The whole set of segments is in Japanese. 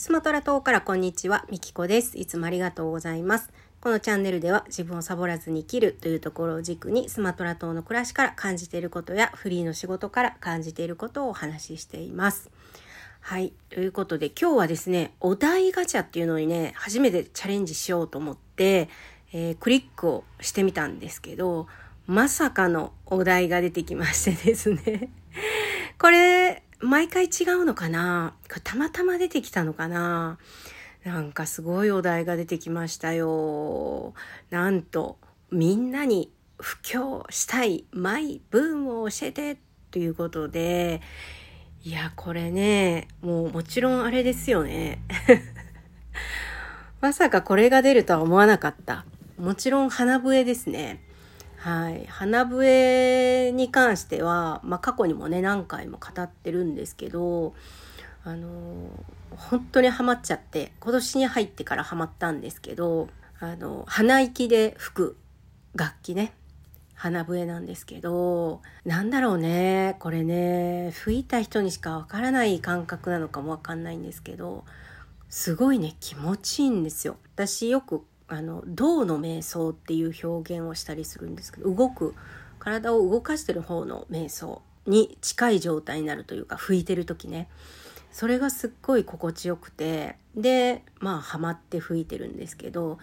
スマトラ島からこんにちは、みきこです。いつもありがとうございます。このチャンネルでは自分をサボらずに生きるというところを軸にスマトラ島の暮らしから感じていることやフリーの仕事から感じていることをお話ししています。はい。ということで今日はですね、お題ガチャっていうのにね、初めてチャレンジしようと思って、えー、クリックをしてみたんですけど、まさかのお題が出てきましてですね。これ、毎回違うのかな？たまたま出てきたのかな？なんかすごいお題が出てきましたよ。なんと、みんなに布教したいマイブームを教えてということで、いや、これね、もうもちろんあれですよね。まさかこれが出るとは思わなかった。もちろん花笛ですね。はい、花笛に関しては、まあ、過去にもね何回も語ってるんですけどあの本当にハマっちゃって今年に入ってからハマったんですけどあの鼻息で吹く楽器ね。花笛なんですけどなんだろうねこれね吹いた人にしかわからない感覚なのかもわかんないんですけどすごいね気持ちいいんですよ。私よくあの動の瞑想っていう表現をしたりするんですけど動く体を動かしてる方の瞑想に近い状態になるというか拭いてる時ね。それがすっごい心地よくてでまあハマって吹いてるんですけど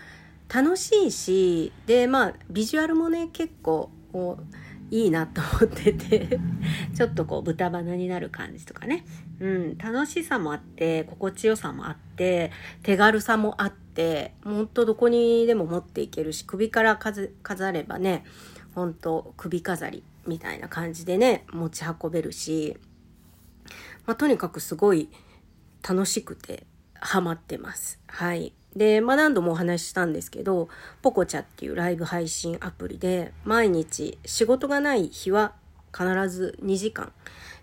楽しいしでまあビジュアルもね結構こういいなと思ってて ちょっとこう豚鼻になる感じとかね、うん、楽しさもあって心地よさもあって手軽さもあってほんとどこにでも持っていけるし首から飾ればねほんと首飾りみたいな感じでね持ち運べるし、まあ、とにかくすごい楽しくてハマってます。はい。で、まあ、何度もお話ししたんですけど、ポコチャっていうライブ配信アプリで、毎日仕事がない日は必ず2時間、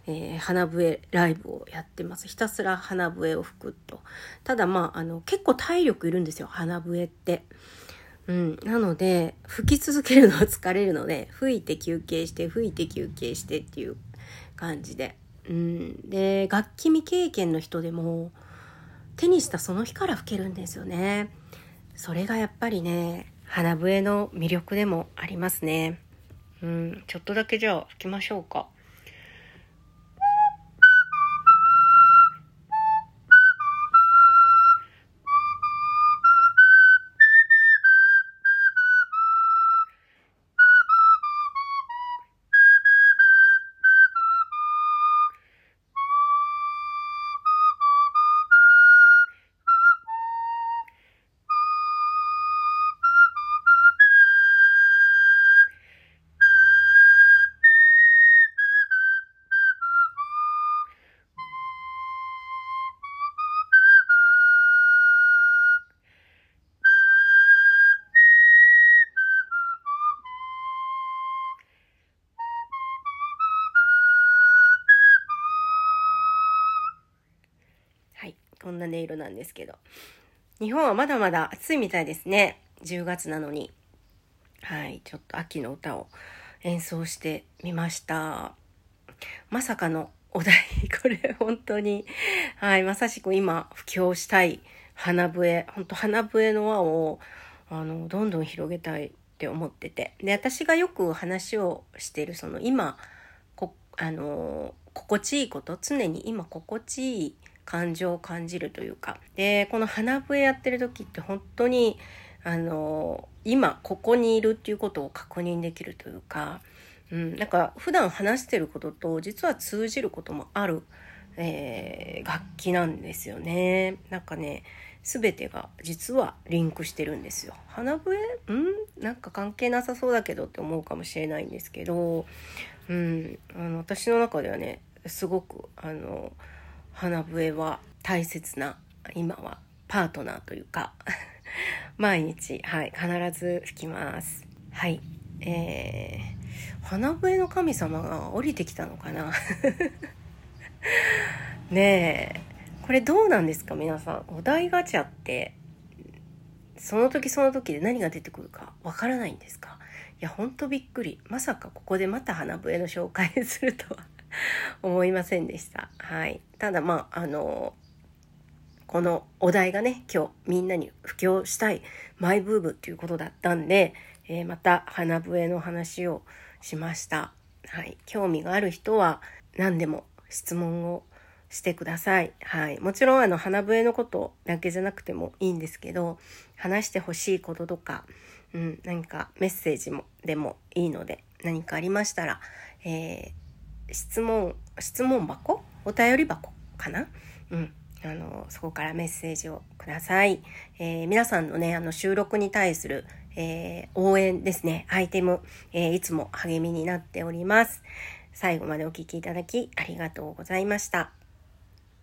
えー、花笛ライブをやってます。ひたすら花笛を吹くと。ただまあ、あの、結構体力いるんですよ、花笛って。うん。なので、吹き続けるのは疲れるので、吹いて休憩して、吹いて休憩してっていう感じで。うん。で、楽器未経験の人でも、手にしたその日から吹けるんですよね。それがやっぱりね、花笛の魅力でもありますね。うん、ちょっとだけじゃあ吹きましょうか。こんな音色なんですけど。日本はまだまだ暑いみたいですね。10月なのに。はい、ちょっと秋の歌を演奏してみました。まさかのお題、これ本当に、はい、まさしく今、布教したい花笛、本当花笛の輪を、あの、どんどん広げたいって思ってて。で、私がよく話をしている、その今、こ、あの、心地いいこと、常に今心地いい感情を感じるというか。でこの花笛やってる時って本当にあの今ここにいるっていうことを確認できるというか、うん、なんか普段話してることと実は通じることもある、えー、楽器なんですよね。なんかね全てが実はリンクしてるんですよ。花笛？ん？なんか関係なさそうだけどって思うかもしれないんですけど、うん、あの私の中ではねすごくあの花笛は大切な今はパートナーというか 毎日、はい、必ず吹きます。はい。えー、花笛の神様が降りてきたのかな？ねえ、これどうなんですか？皆さん。お題ガチャって、その時その時で何が出てくるかわからないんですか？いや、ほんとびっくり。まさかここでまた花笛の紹介するとは 思いませんでした。はい。ただまあ、あの、このお題がね今日みんなに布教したいマイブームっていうことだったんで、えー、また花笛の話をしました。はい、興味がある人は何でも質問をしてください。はい。もちろんあの花笛のことだけじゃなくてもいいんですけど、話してほしいこととか、うん、何かメッセージもでもいいので、何かありましたら、えー、質問、質問箱？お便り箱かな？うん。あの、そこからメッセージをください。えー、皆さんのね、あの収録に対する、えー、応援ですね、アイテム、えいつも励みになっております。最後までお聴きいただきありがとうございました。